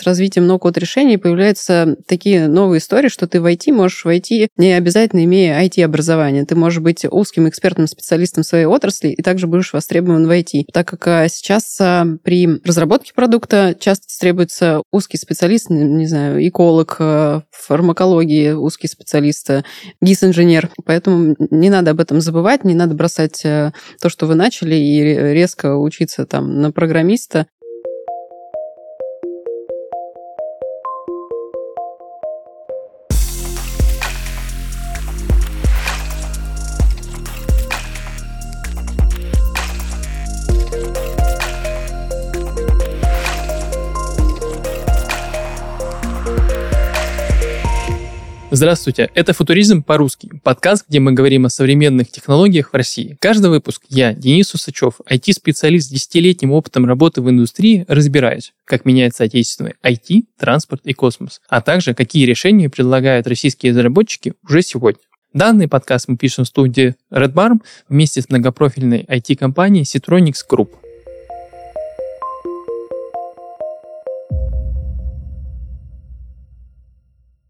с развитием ноу-код решений появляются такие новые истории, что ты в IT можешь войти не обязательно имея IT-образование. Ты можешь быть узким экспертным специалистом своей отрасли и также будешь востребован в IT. Так как а, сейчас а, при разработке продукта часто требуется узкий специалист, не знаю, эколог, а, фармакологии, узкий специалист, гис-инженер. Поэтому не надо об этом забывать, не надо бросать то, что вы начали, и резко учиться там на программиста. Здравствуйте, это «Футуризм по-русски», подкаст, где мы говорим о современных технологиях в России. Каждый выпуск я, Денис Усачев, IT-специалист с десятилетним опытом работы в индустрии, разбираюсь, как меняется отечественный IT, транспорт и космос, а также какие решения предлагают российские разработчики уже сегодня. Данный подкаст мы пишем в студии Red Barn вместе с многопрофильной IT-компанией Citronics Group.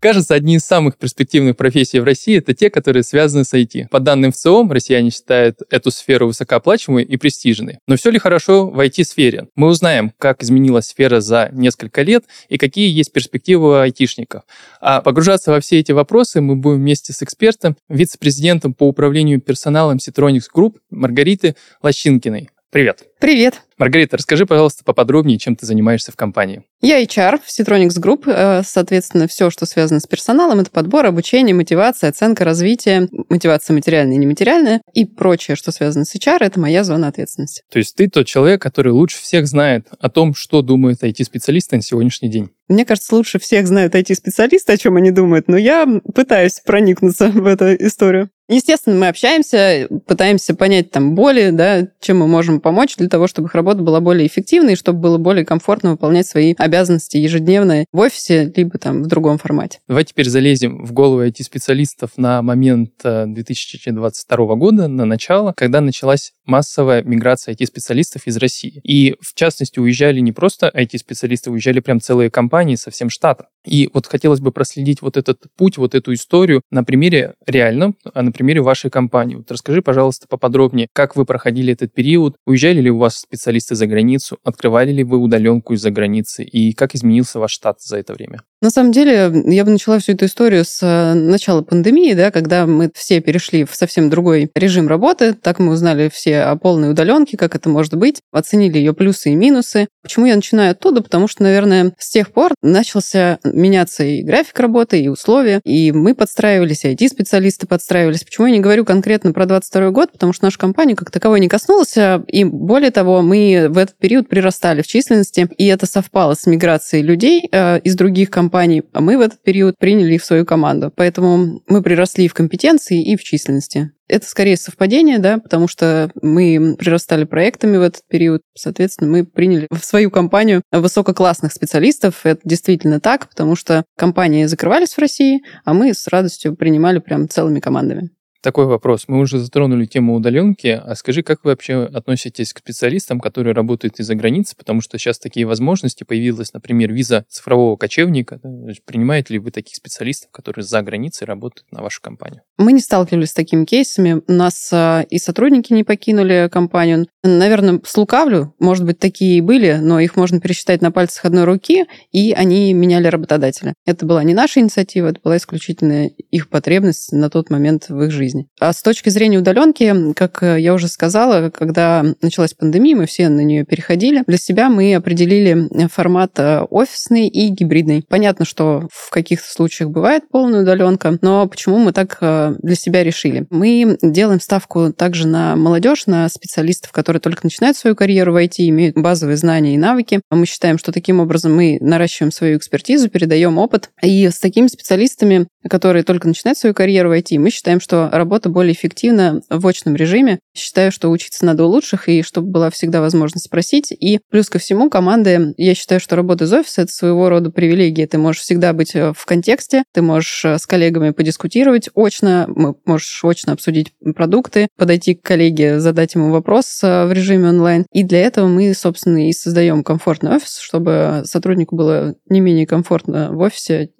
Кажется, одни из самых перспективных профессий в России – это те, которые связаны с IT. По данным ВЦИОМ, россияне считают эту сферу высокооплачиваемой и престижной. Но все ли хорошо в IT-сфере? Мы узнаем, как изменилась сфера за несколько лет и какие есть перспективы у айтишников. А погружаться во все эти вопросы мы будем вместе с экспертом, вице-президентом по управлению персоналом Citronics Group Маргариты Лощинкиной. Привет. Привет. Маргарита, расскажи, пожалуйста, поподробнее, чем ты занимаешься в компании. Я HR в Citronics Group. Э, соответственно, все, что связано с персоналом, это подбор, обучение, мотивация, оценка, развитие, мотивация материальная и нематериальная и прочее, что связано с HR, это моя зона ответственности. То есть ты тот человек, который лучше всех знает о том, что думают IT-специалисты на сегодняшний день. Мне кажется, лучше всех знают IT-специалисты, о чем они думают, но я пытаюсь проникнуться в эту историю. Естественно, мы общаемся, пытаемся понять там боли, да, чем мы можем помочь для того, чтобы их работа была более эффективной и чтобы было более комфортно выполнять свои обязанности ежедневные в офисе, либо там в другом формате. Давай теперь залезем в голову IT-специалистов на момент 2022 э, года, на начало, когда началась массовая миграция IT-специалистов из России. И, в частности, уезжали не просто IT-специалисты, уезжали прям целые компании со всем штата. И вот хотелось бы проследить вот этот путь, вот эту историю на примере реально, а на примере вашей компании. Вот расскажи, пожалуйста, поподробнее, как вы проходили этот период, уезжали ли у вас специалисты за границу, открывали ли вы удаленку из-за границы и как изменился ваш штат за это время? На самом деле, я бы начала всю эту историю с э, начала пандемии, да, когда мы все перешли в совсем другой режим работы. Так мы узнали все о полной удаленке, как это может быть, оценили ее плюсы и минусы. Почему я начинаю оттуда? Потому что, наверное, с тех пор начался меняться и график работы, и условия, и мы подстраивались, и IT-специалисты подстраивались. Почему я не говорю конкретно про 22 год? Потому что наша компания как таковой не коснулась, и более того, мы в этот период прирастали в численности, и это совпало с миграцией людей э, из других компаний, а мы в этот период приняли их в свою команду. Поэтому мы приросли в компетенции и в численности. Это скорее совпадение, да, потому что мы прирастали проектами в этот период. Соответственно, мы приняли в свою компанию высококлассных специалистов. Это действительно так, потому что компании закрывались в России, а мы с радостью принимали прям целыми командами. Такой вопрос. Мы уже затронули тему удаленки. А скажи, как вы вообще относитесь к специалистам, которые работают из-за границы? Потому что сейчас такие возможности. Появилась, например, виза цифрового кочевника. Принимаете ли вы таких специалистов, которые за границей работают на вашу компанию? Мы не сталкивались с такими кейсами. Нас а, и сотрудники не покинули компанию. Наверное, слукавлю. Может быть, такие и были, но их можно пересчитать на пальцах одной руки, и они меняли работодателя. Это была не наша инициатива, это была исключительно их потребность на тот момент в их жизни жизни. А с точки зрения удаленки, как э, я уже сказала, когда началась пандемия, мы все на нее переходили. Для себя мы определили формат э, офисный и гибридный. Понятно, что в каких-то случаях бывает полная удаленка, но почему мы так э, для себя решили? Мы делаем ставку также на молодежь, на специалистов, которые только начинают свою карьеру в IT, имеют базовые знания и навыки. Мы считаем, что таким образом мы наращиваем свою экспертизу, передаем опыт. И с такими специалистами, которые только начинают свою карьеру в IT, мы считаем, что работа более эффективна в очном режиме. Считаю, что учиться надо у лучших, и чтобы была всегда возможность спросить. И плюс ко всему, команды, я считаю, что работа из офиса — это своего рода привилегия. Ты можешь всегда быть э, в контексте, ты можешь э, с коллегами подискутировать очно, можешь очно обсудить продукты, подойти к коллеге, задать ему вопрос э, в режиме онлайн. И для этого мы, собственно, и создаем комфортный офис, чтобы сотруднику было не менее комфортно в офисе,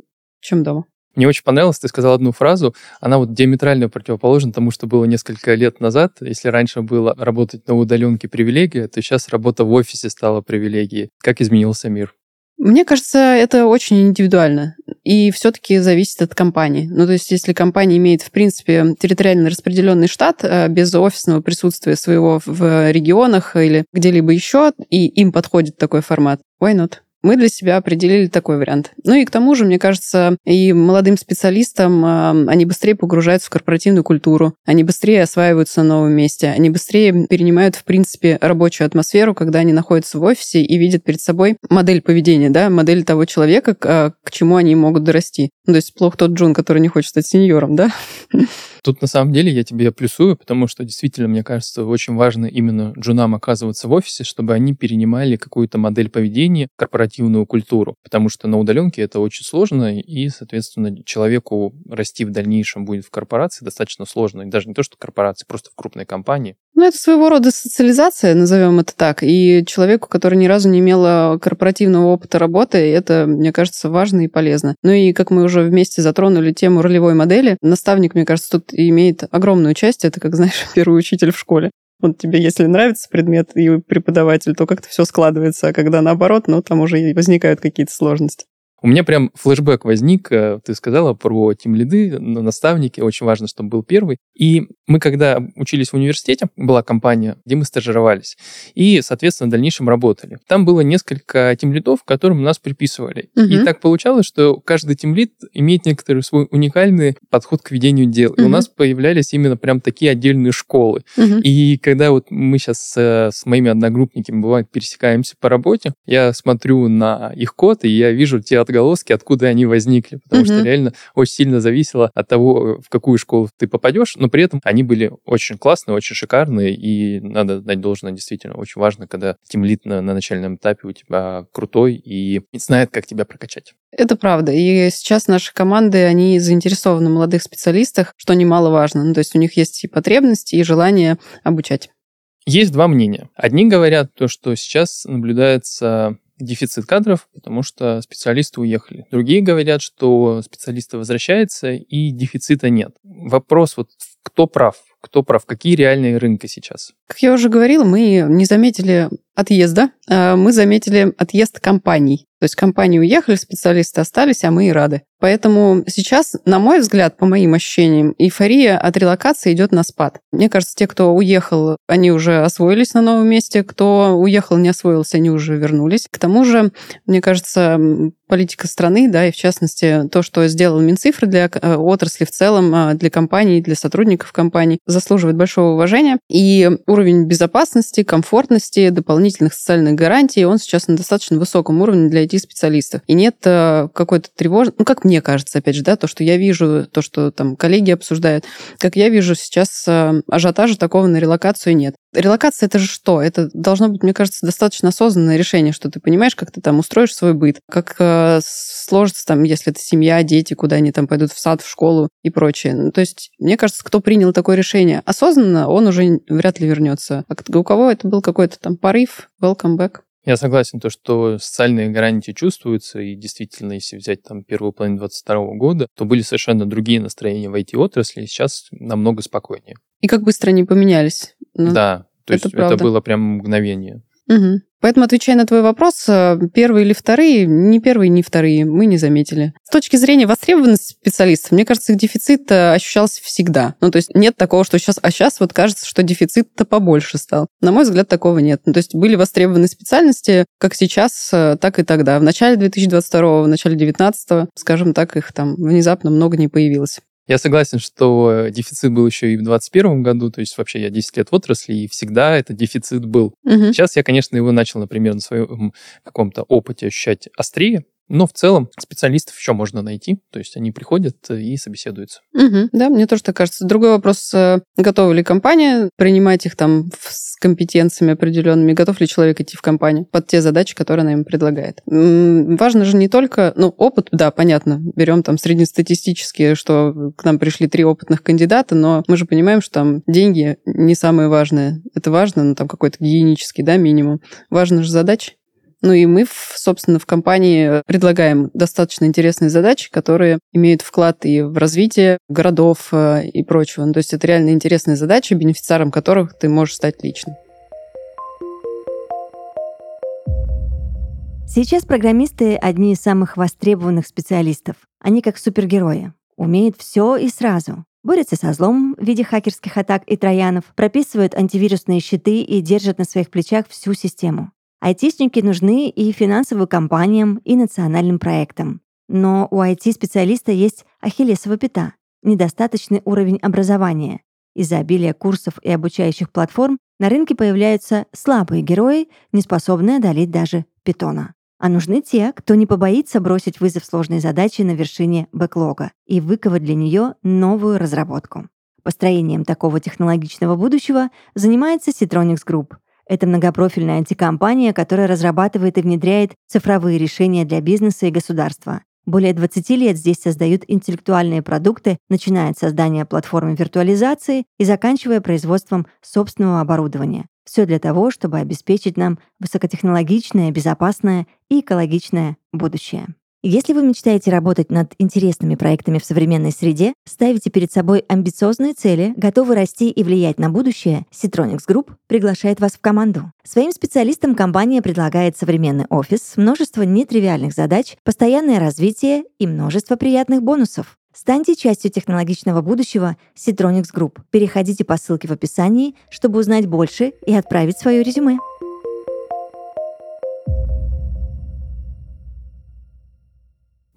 чем дома. Мне очень понравилось, ты сказал одну фразу, она вот диаметрально противоположна тому, что было несколько лет назад. Если раньше было работать на удаленке привилегия, то сейчас работа в офисе стала привилегией. Как изменился мир? Мне кажется, это очень индивидуально и все-таки зависит от компании. Ну, то есть, если компания имеет, в принципе, территориально распределенный штат э, без офисного присутствия своего в регионах или где-либо еще, и им подходит такой формат, why not? Мы для себя определили такой вариант. Ну и к тому же, мне кажется, и молодым специалистам э, они быстрее погружаются в корпоративную культуру, они быстрее осваиваются на новом месте, они быстрее перенимают, в принципе, рабочую атмосферу, когда они находятся в офисе и видят перед собой модель поведения, да, модель того человека, к, э, к чему они могут дорасти. Ну, то есть плохо тот Джун, который не хочет стать сеньором, да? Тут на самом деле я тебе плюсую, потому что действительно, мне кажется, очень важно именно джунам оказываться в офисе, чтобы они перенимали какую-то модель поведения, корпоративную культуру. Потому что на удаленке это очень сложно, и, соответственно, человеку расти в дальнейшем будет в корпорации достаточно сложно. И даже не то, что корпорации, просто в крупной компании. Ну, это своего рода социализация, назовем это так. И человеку, который ни разу не имел корпоративного опыта работы, это, мне кажется, важно и полезно. Ну и, как мы уже вместе затронули тему ролевой модели, наставник, мне кажется, тут имеет огромную часть. Это, как знаешь, первый учитель в школе. Вот тебе, если нравится предмет и преподаватель, то как-то все складывается, а когда наоборот, ну, там уже возникают какие-то сложности. У меня прям флешбэк возник, э, ты сказала про тим лиды, наставники, очень важно, чтобы был первый. И мы, когда учились в университете, была компания, где мы стажировались, и, соответственно, в дальнейшем работали. Там было несколько тим лидов, которым нас приписывали. Угу. И так получалось, что каждый тим лид имеет некоторый свой уникальный подход к ведению дел. Угу. И у нас появлялись именно прям такие отдельные школы. Угу. И когда вот мы сейчас с, с моими одногруппниками, бывает, пересекаемся по работе, я смотрю на их код, и я вижу те отголоски, откуда они возникли, потому mm-hmm. что реально очень сильно зависело от того, в какую школу ты попадешь, но при этом они были очень классные, очень шикарные, и надо дать должное, действительно, очень важно, когда тимлит на, на начальном этапе у тебя крутой и знает, как тебя прокачать. Это правда. И сейчас наши команды, они заинтересованы в молодых специалистах, что немаловажно. Ну, то есть у них есть и потребности, и желание обучать. Есть два мнения. Одни говорят то, что сейчас наблюдается дефицит кадров, потому что специалисты уехали. Другие говорят, что специалисты возвращаются и дефицита нет. Вопрос вот кто прав? Кто прав? Какие реальные рынки сейчас? Как я уже говорила, мы не заметили отъезда, а мы заметили отъезд компаний. То есть компании уехали, специалисты остались, а мы и рады. Поэтому сейчас, на мой взгляд, по моим ощущениям, эйфория от релокации идет на спад. Мне кажется, те, кто уехал, они уже освоились на новом месте, кто уехал, не освоился, они уже вернулись. К тому же, мне кажется, политика страны, да, и в частности то, что сделал Минцифры для э, отрасли в целом, а, для компаний, для сотрудников компаний, заслуживает большого уважения. И уровень безопасности, комфортности, дополнительных социальных гарантий, он сейчас на достаточно высоком уровне для IT-специалистов. И нет э, какой-то тревожности, ну, как мне кажется, опять же, да, то, что я вижу, то, что там коллеги обсуждают, как я вижу, сейчас э, ажиотажа такого на релокацию нет. Релокация это же что? Это должно быть, мне кажется, достаточно осознанное решение, что ты понимаешь, как ты там устроишь свой быт, как э, сложится там, если это семья, дети, куда они там пойдут в сад, в школу и прочее. Ну, то есть, мне кажется, кто принял такое решение осознанно, он уже вряд ли вернется. А у кого это был какой-то там порыв, welcome back. Я согласен, то, что социальные гарантии чувствуются, и действительно, если взять там первую половину 2022 года, то были совершенно другие настроения в IT-отрасли, сейчас намного спокойнее. И как быстро они поменялись. Ну, да, то это есть правда. это было прям мгновение. Угу. Поэтому, отвечая на твой вопрос, э, первые или вторые, ни первые, ни вторые, мы не заметили. С точки зрения востребованности специалистов, мне кажется, их дефицит э, ощущался всегда. Ну, то есть нет такого, что сейчас, а сейчас вот кажется, что дефицит-то побольше стал. На мой взгляд, такого нет. Ну, то есть были востребованы специальности как сейчас, э, так и тогда. В начале 2022, в начале 2019, скажем так, их там внезапно много не появилось. Я согласен, что дефицит был еще и в 2021 году, то есть вообще я 10 лет в отрасли, и всегда этот дефицит был. Угу. Сейчас я, конечно, его начал, например, на своем каком-то опыте ощущать острее, Но в целом специалистов еще можно найти, то есть они приходят и собеседуются. Угу, да, мне тоже так кажется. Другой вопрос, э, готова ли компания принимать их там с компетенциями определенными, готов ли человек идти в компанию под те задачи, которые она им предлагает. Важно же не только, ну, опыт, да, понятно, берем там среднестатистические, что к нам пришли три опытных кандидата, но мы же понимаем, что там деньги не самое важное. Это важно, ну, там какой-то гигиенический, да, минимум. Важно же задачи. Ну и мы, собственно, в компании предлагаем достаточно интересные задачи, которые имеют вклад и в развитие городов э, и прочего. Ну, то есть это реально интересные задачи, бенефициаром которых ты можешь стать лично. Сейчас программисты – одни из самых востребованных специалистов. Они как супергерои. Умеют все и сразу. Борются со злом в виде хакерских атак и троянов, прописывают антивирусные щиты и держат на своих плечах всю систему. Айтишники нужны и финансовым компаниям, и национальным проектам. Но у IT-специалиста есть ахиллесова пята — недостаточный уровень образования. Из-за обилия курсов и обучающих платформ на рынке появляются слабые герои, не способные одолеть даже питона. А нужны те, кто не побоится бросить вызов сложной задачи на вершине бэклога и выковать для нее новую разработку. Построением такого технологичного будущего занимается Citronics Group — это многопрофильная IT-компания, которая разрабатывает и внедряет цифровые решения для бизнеса и государства. Более 20 лет здесь создают интеллектуальные продукты, начиная от создания платформы виртуализации и заканчивая производством собственного оборудования. Все для того, чтобы обеспечить нам высокотехнологичное, безопасное и экологичное будущее. Если вы мечтаете работать над интересными проектами в современной среде, ставите перед собой амбициозные цели, готовы расти и влиять на будущее, Citronics Group приглашает вас в команду. Своим специалистам компания предлагает современный офис, множество нетривиальных задач, постоянное развитие и множество приятных бонусов. Станьте частью технологичного будущего Citronics Group. Переходите по ссылке в описании, чтобы узнать больше и отправить свое резюме.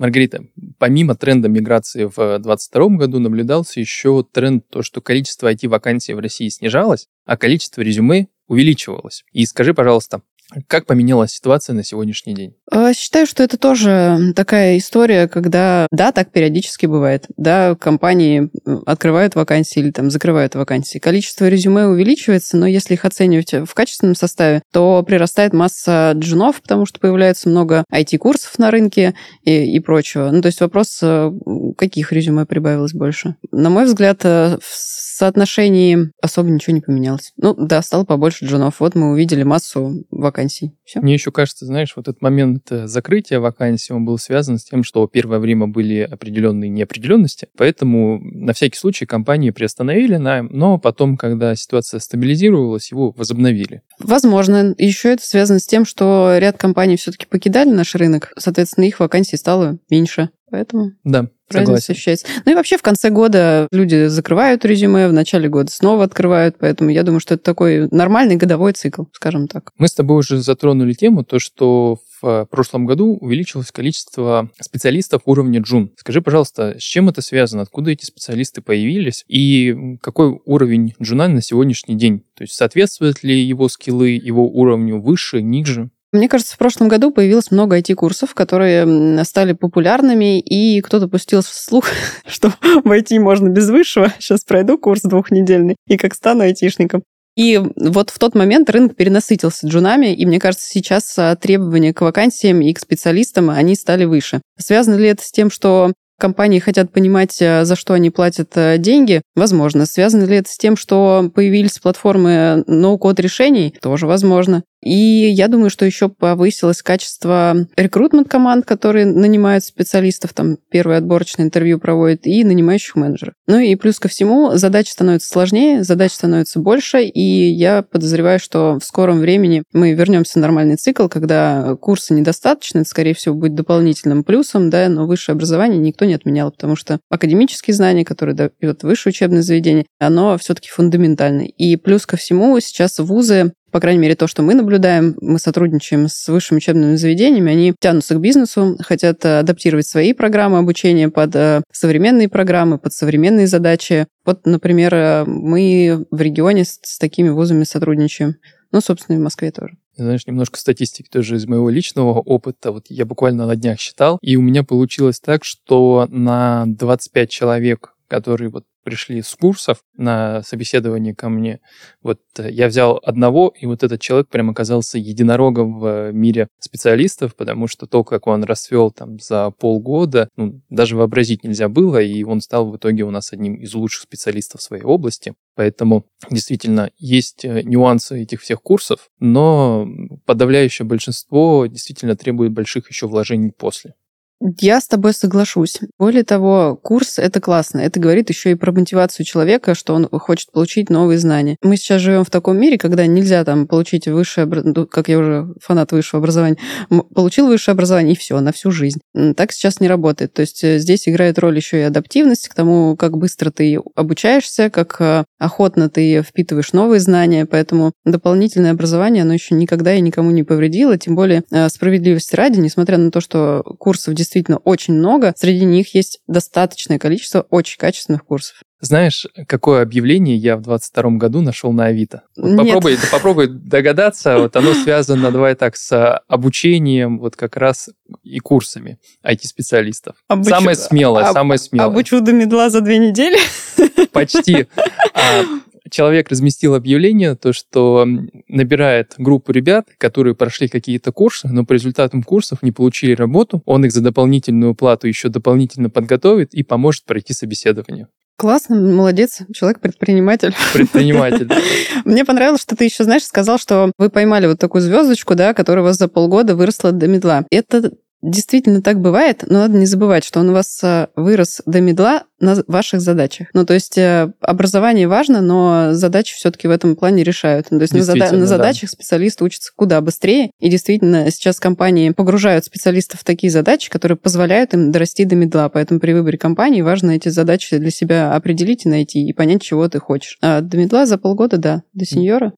Маргарита, помимо тренда миграции в 2022 году наблюдался еще тренд, то, что количество IT-вакансий в России снижалось, а количество резюме увеличивалось. И скажи, пожалуйста, как поменялась ситуация на сегодняшний день? А, считаю, что это тоже такая история, когда, да, так периодически бывает. Да, компании открывают вакансии или там закрывают вакансии. Количество резюме увеличивается, но если их оценивать в качественном составе, то прирастает масса джунов, потому что появляется много IT-курсов на рынке и, и прочего. Ну, то есть вопрос, э, каких резюме прибавилось больше. На мой взгляд, э, в соотношении особо ничего не поменялось. Ну, да, стало побольше джунов. Вот мы увидели массу вакансий вакансий. Все. Мне еще кажется, знаешь, вот этот момент э, закрытия вакансий, он был связан с тем, что первое время были определенные неопределенности, поэтому на всякий случай компании приостановили найм, но потом, когда ситуация стабилизировалась, его возобновили. Возможно. Еще это связано с тем, что ряд компаний все-таки покидали наш рынок, соответственно, их вакансий стало меньше. Поэтому да, разница ощущается. Ну и вообще в конце года люди закрывают резюме, в начале года снова открывают, поэтому я думаю, что это такой нормальный годовой цикл, скажем так. Мы с тобой уже затронули тему, то, что в прошлом году увеличилось количество специалистов уровня джун. Скажи, пожалуйста, с чем это связано? Откуда эти специалисты появились? И какой уровень джуна на сегодняшний день? То есть соответствуют ли его скиллы его уровню выше, ниже? Мне кажется, в прошлом году появилось много IT-курсов, которые стали популярными, и кто-то пустил слух, что в IT можно без высшего. Сейчас пройду курс двухнедельный, и как стану айтишником. И вот в тот момент рынок перенасытился джунами, и мне кажется, сейчас а, требования к вакансиям и к специалистам, они стали выше. Связано ли это с тем, что компании хотят понимать, э, за что они платят э, деньги, возможно. Связано ли это с тем, что появились платформы ноу-код решений? Тоже возможно. И я думаю, что еще повысилось качество рекрутмент команд, которые нанимают специалистов, там первое отборочное интервью проводят, и нанимающих менеджеров. Ну и плюс ко всему, задачи становятся сложнее, задач становится больше, и я подозреваю, что в скором времени мы вернемся в нормальный цикл, когда курсы недостаточно, это, скорее всего, будет дополнительным плюсом, да, но высшее образование никто не отменял, потому что академические знания, которые дает высшее учебное заведение, оно все-таки фундаментальное. И плюс ко всему сейчас вузы по крайней мере, то, что мы наблюдаем, мы сотрудничаем с высшими учебными заведениями, они тянутся к бизнесу, хотят э, адаптировать свои программы обучения под э, современные программы, под современные задачи. Вот, например, э, мы в регионе с, с такими вузами сотрудничаем. Ну, собственно, и в Москве тоже. Знаешь, немножко статистики тоже из моего личного опыта. Вот я буквально на днях считал, и у меня получилось так, что на 25 человек, которые вот пришли с курсов на собеседование ко мне. Вот э, я взял одного, и вот этот человек прям оказался единорогом в мире специалистов, потому что то, как он расцвел там за полгода, ну, даже вообразить нельзя было, и он стал в итоге у нас одним из лучших специалистов своей области. Поэтому действительно есть э, нюансы этих всех курсов, но подавляющее большинство действительно требует больших еще вложений после. Я с тобой соглашусь. Более того, курс — это классно. Это говорит еще и про мотивацию человека, что он хочет получить новые знания. Мы сейчас живем в таком мире, когда нельзя там получить высшее, ну, как я уже фанат высшего образования, получил высшее образование и все, на всю жизнь. Так сейчас не работает. То есть э, здесь играет роль еще и адаптивность к тому, как быстро ты обучаешься, как э, охотно ты впитываешь новые знания. Поэтому дополнительное образование, оно еще никогда и никому не повредило. Тем более э, справедливости ради, несмотря на то, что курсов действительно действительно очень много. Среди них есть достаточное количество очень качественных курсов. Знаешь, какое объявление я в 22 году нашел на Авито? Вот попробуй, попробуй догадаться. Вот оно связано, давай так, с обучением вот как раз и курсами IT-специалистов. Обучу... Самое смелое, Об... самое смелое. Обучу до медла за две недели? Почти. А, человек разместил объявление, то, что набирает группу ребят, которые прошли какие-то курсы, но по результатам курсов не получили работу. Он их за дополнительную плату еще дополнительно подготовит и поможет пройти собеседование. Классно, молодец, человек-предприниматель. Предприниматель. Мне понравилось, что ты еще, знаешь, сказал, что вы поймали вот такую звездочку, да, которая у вас за полгода выросла до медла. Это Действительно так бывает, но надо не забывать, что он у вас э, вырос до медла на ваших задачах. Ну, то есть э, образование важно, но задачи все-таки в этом плане решают. Ну, то есть на, зада- на задачах да. специалисты учатся куда быстрее, и действительно сейчас компании погружают специалистов в такие задачи, которые позволяют им дорасти до медла. Поэтому при выборе компании важно эти задачи для себя определить и найти, и понять, чего ты хочешь. А до медла за полгода, да. До сеньора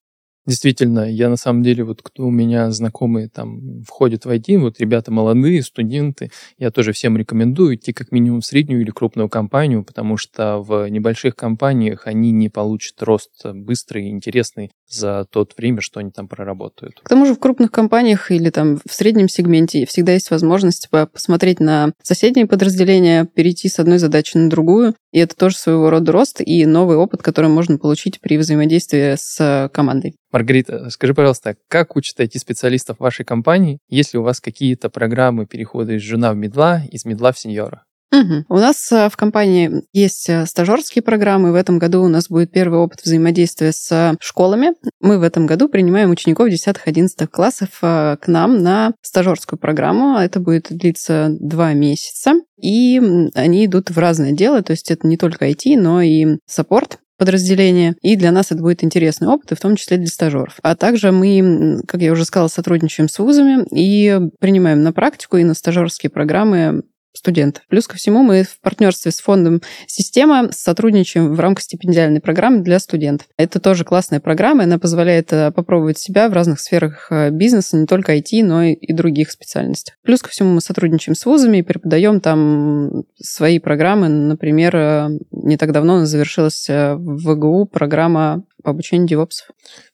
Действительно, я на самом деле, вот кто у меня знакомые там входят в IT, вот ребята молодые, студенты, я тоже всем рекомендую идти как минимум в среднюю или крупную компанию, потому что в небольших компаниях они не получат рост быстрый и интересный за тот время, что они там проработают. К тому же в крупных компаниях или там в среднем сегменте всегда есть возможность посмотреть на соседние подразделения, перейти с одной задачи на другую, и это тоже своего рода рост и новый опыт, который можно получить при взаимодействии с командой. Маргарита, скажи, пожалуйста, как учат IT-специалистов вашей компании, если у вас какие-то программы перехода из жена в медла, из медла в сеньора? Угу. У нас э, в компании есть э, стажерские программы. В этом году у нас будет первый опыт взаимодействия с школами. Мы в этом году принимаем учеников 10-11 классов э, к нам на стажерскую программу. Это будет длиться два месяца. И они идут в разное дело, то есть это не только IT, но и саппорт, подразделения. И для нас это будет интересный опыт, и в том числе для стажеров. А также мы, как я уже сказала, сотрудничаем с вузами и принимаем на практику и на стажерские программы студентов. Плюс ко всему мы в партнерстве с фондом «Система» сотрудничаем в рамках стипендиальной программы для студентов. Это тоже классная программа, она позволяет э, попробовать себя в разных сферах э, бизнеса, не только IT, но и других специальностях. Плюс ко всему мы сотрудничаем с вузами и преподаем там свои программы. Например, э, не так давно завершилась в ВГУ программа по обучению девопсов.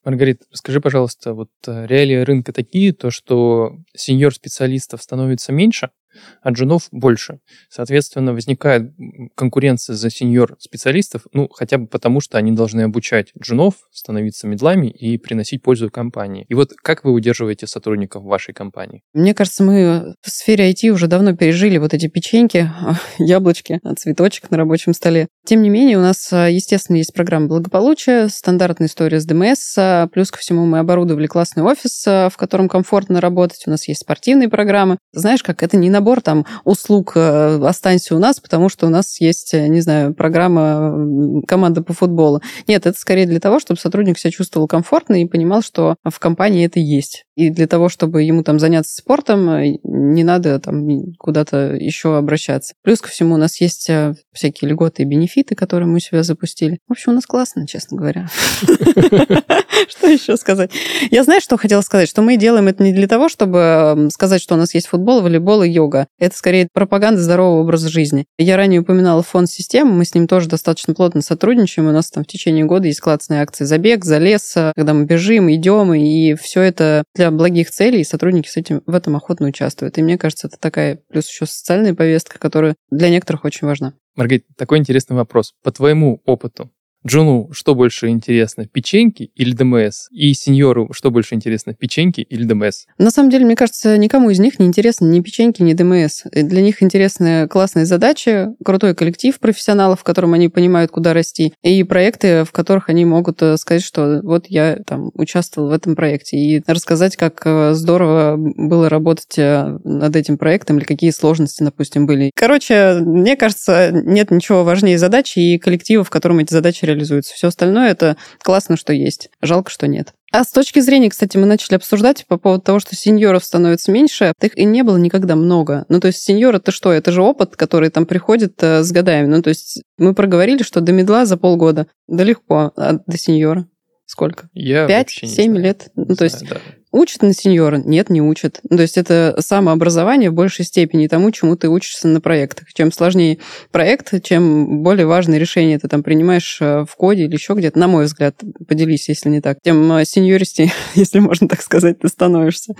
Маргарита, скажи, пожалуйста, вот реалии рынка такие, то, что сеньор-специалистов становится меньше, а джунов больше. Соответственно, возникает конкуренция за сеньор-специалистов, ну, хотя бы потому, что они должны обучать джунов, становиться медлами и приносить пользу компании. И вот как вы удерживаете сотрудников вашей компании? Мне кажется, мы в сфере IT уже давно пережили вот эти печеньки, яблочки, цветочек на рабочем столе. Тем не менее, у нас, естественно, есть программа благополучия, стандартная история с ДМС, плюс ко всему мы оборудовали классный офис, в котором комфортно работать, у нас есть спортивные программы. Знаешь, как это не на набор там услуг э, «Останься у нас», потому что у нас есть, э, не знаю, программа команда по футболу. Нет, это скорее для того, чтобы сотрудник себя чувствовал комфортно и понимал, что в компании это есть. И для того, чтобы ему там заняться спортом, э, не надо там куда-то еще обращаться. Плюс ко всему у нас есть всякие льготы и бенефиты, которые мы у себя запустили. В общем, у нас классно, честно говоря. Что еще сказать? Я знаю, что хотела сказать, что мы делаем это не для того, чтобы сказать, что у нас есть футбол, волейбол и йога. Это скорее пропаганда здорового образа жизни. Я ранее упоминала фонд систем, мы с ним тоже достаточно плотно сотрудничаем. У нас там в течение года есть классные акции «Забег», «Залез», когда мы бежим, идем, и все это для благих целей, и сотрудники с этим, в этом охотно участвуют. И мне кажется, это такая плюс еще социальная повестка, которая для некоторых очень важна. Маргарита, такой интересный вопрос. По твоему опыту, Джуну что больше интересно, печеньки или ДМС? И сеньору что больше интересно, печеньки или ДМС? На самом деле, мне кажется, никому из них не интересно ни печеньки, ни ДМС. Для них интересны классные задачи, крутой коллектив профессионалов, в котором они понимают, куда расти, и проекты, в которых они могут э, сказать, что вот я там участвовал в этом проекте, и рассказать, как э, здорово было работать э, над этим проектом, или какие сложности, допустим, были. Короче, мне кажется, нет ничего важнее задачи и коллектива, в котором эти задачи реализуется. Все остальное это классно, что есть. Жалко, что нет. А с точки зрения, кстати, мы начали обсуждать по поводу того, что сеньоров становится меньше. Их и не было никогда много. Ну, то есть сеньор это что? Это же опыт, который там приходит э, с годами. Ну, то есть мы проговорили, что до медла за полгода. Да легко. А до сеньора? Сколько? Я Пять, семь лет? Ну, то есть да. Учат на сеньора? Нет, не учат. Ну, то есть это самообразование в большей степени тому, чему ты учишься на проектах. Чем сложнее проект, чем более важные решения ты там принимаешь э, в коде или еще где-то, на мой взгляд, поделись, если не так, тем э, сеньористи, если можно так сказать, ты становишься.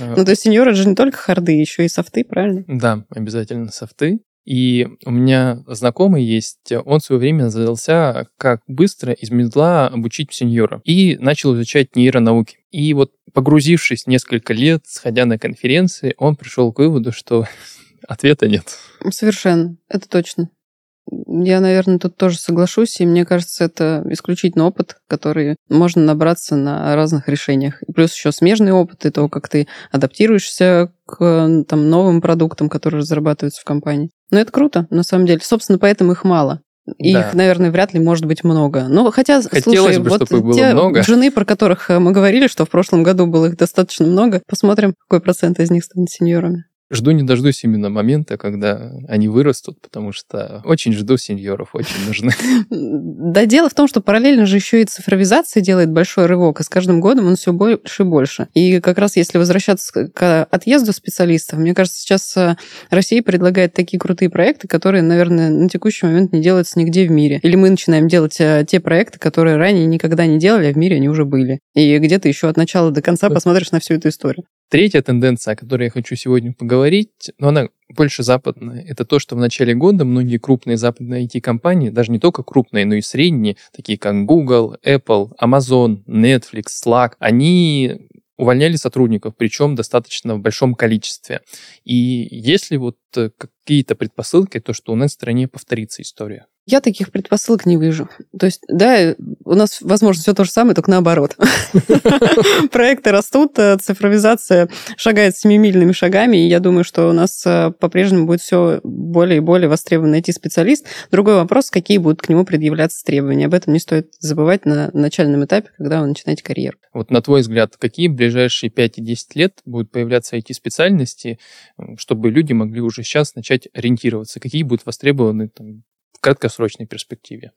А... Ну, то есть сеньор это же не только харды, еще и софты, правильно? Да, обязательно софты. И у меня знакомый есть, он в свое время задался, как быстро из медла обучить сеньора. И начал изучать нейронауки. И вот погрузившись несколько лет, сходя на конференции, он пришел к выводу, что ответа нет. Совершенно, это точно. Я, наверное, тут тоже соглашусь, и мне кажется, это исключительно опыт, который можно набраться на разных решениях. И плюс еще смежный опыт и то, как ты адаптируешься к там, новым продуктам, которые разрабатываются в компании. Но это круто, на самом деле. Собственно, поэтому их мало. И да. их, наверное, вряд ли может быть много. Но хотя, Хотелось слушай, бы, вот чтобы было те много. жены, про которых мы говорили, что в прошлом году было их достаточно много, посмотрим, какой процент из них станет сеньорами. Жду не дождусь именно момента, когда они вырастут, потому что очень жду сеньоров, очень нужны. Да, дело в том, что параллельно же еще и цифровизация делает большой рывок, и с каждым годом он все больше и больше. И как раз если возвращаться к отъезду специалистов, мне кажется, сейчас э, Россия предлагает такие крутые проекты, которые, наверное, на текущий момент не делаются нигде в мире. Или мы начинаем делать э, те проекты, которые ранее никогда не делали, а в мире они уже были. И где-то еще от начала до конца посмотришь на всю эту историю. Третья тенденция, о которой я хочу сегодня поговорить, но она больше западная, это то, что в начале года многие крупные западные IT-компании, даже не только крупные, но и средние, такие как Google, Apple, Amazon, Netflix, Slack, они увольняли сотрудников, причем достаточно в большом количестве. И есть ли вот э, какие-то предпосылки, то, что у нас в стране повторится история? Я таких предпосылок не вижу. То есть, да, у нас, возможно, все то же самое, только наоборот. Проекты растут, э, цифровизация шагает семимильными шагами, и я думаю, что у нас э, по-прежнему будет все более и более востребован найти специалист. Другой вопрос, какие будут к нему предъявляться требования. Об этом не стоит забывать на начальном этапе, когда вы начинаете карьеру. Вот на твой взгляд, какие в ближайшие 5 и 10 лет будут появляться IT-специальности, чтобы люди могли уже сейчас начать ориентироваться? Какие будут востребованы там, краткосрочной перспективе?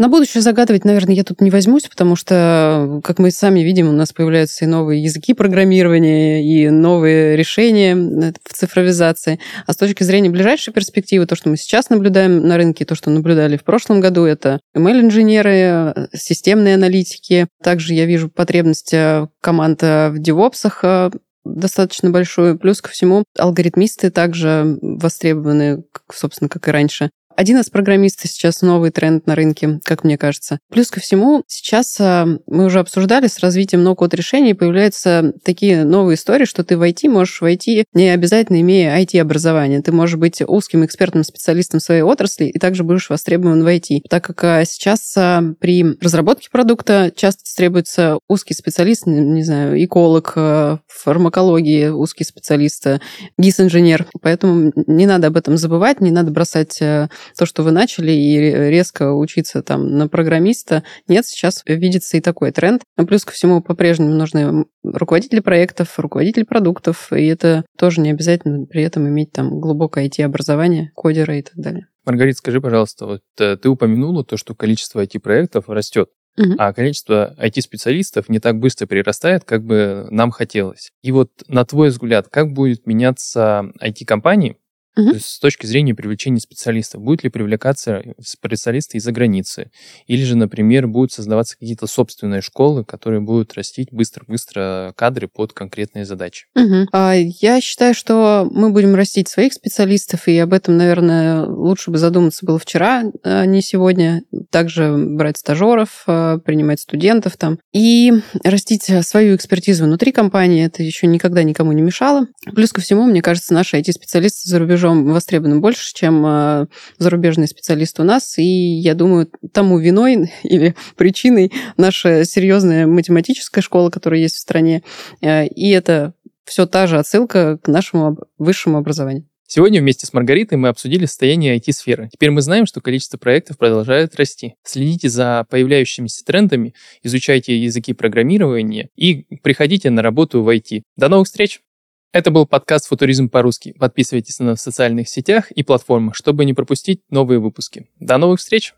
На будущее загадывать, наверное, я тут не возьмусь, потому что, как мы сами видим, у нас появляются и новые языки программирования, и новые решения в цифровизации. А с точки зрения ближайшей перспективы, то, что мы сейчас наблюдаем на рынке, то, что наблюдали в прошлом году, это ML-инженеры, системные аналитики. Также я вижу потребность э, команд в девопсах э, достаточно большую. Плюс ко всему алгоритмисты также востребованы, собственно, как и раньше. Один из программистов сейчас новый тренд на рынке, как мне кажется. Плюс ко всему, сейчас а, мы уже обсуждали, с развитием ноу-код решений появляются такие новые истории, что ты в IT можешь войти, не обязательно имея IT-образование. Ты можешь быть узким экспертным специалистом своей отрасли и также будешь востребован в IT. Так как а, сейчас а, при разработке продукта часто требуется узкий специалист, не знаю, эколог, фармакологии, узкий специалист, гис-инженер. Поэтому не надо об этом забывать, не надо бросать то, что вы начали, и резко учиться там на программиста. Нет, сейчас видится и такой тренд. А плюс ко всему по-прежнему нужны руководители проектов, руководители продуктов, и это тоже не обязательно при этом иметь там глубокое IT-образование, кодера и так далее. Маргарита, скажи, пожалуйста, вот э, ты упомянула то, что количество IT-проектов растет. Uh-huh. а количество IT-специалистов не так быстро прирастает, как бы нам хотелось. И вот на твой взгляд, как будет меняться IT-компании Угу. То есть с точки зрения привлечения специалистов, будут ли привлекаться специалисты из-за границы? Или же, например, будут создаваться какие-то собственные школы, которые будут растить быстро-быстро кадры под конкретные задачи? Угу. Я считаю, что мы будем растить своих специалистов, и об этом, наверное, лучше бы задуматься было вчера, а не сегодня. Также брать стажеров, а, принимать студентов там. И растить свою экспертизу внутри компании, это еще никогда никому не мешало. Плюс ко всему, мне кажется, наши IT-специалисты за рубежом востребованы больше, чем а, зарубежные специалисты у нас. И я думаю, тому виной или причиной наша серьезная математическая школа, которая есть в стране. Э, и это все та же отсылка к нашему высшему образованию. Сегодня вместе с Маргаритой мы обсудили состояние IT-сферы. Теперь мы знаем, что количество проектов продолжает расти. Следите за появляющимися трендами, изучайте языки программирования и приходите на работу в IT. До новых встреч! Это был подкаст «Футуризм по-русски». Подписывайтесь на нас в социальных сетях и платформах, чтобы не пропустить новые выпуски. До новых встреч!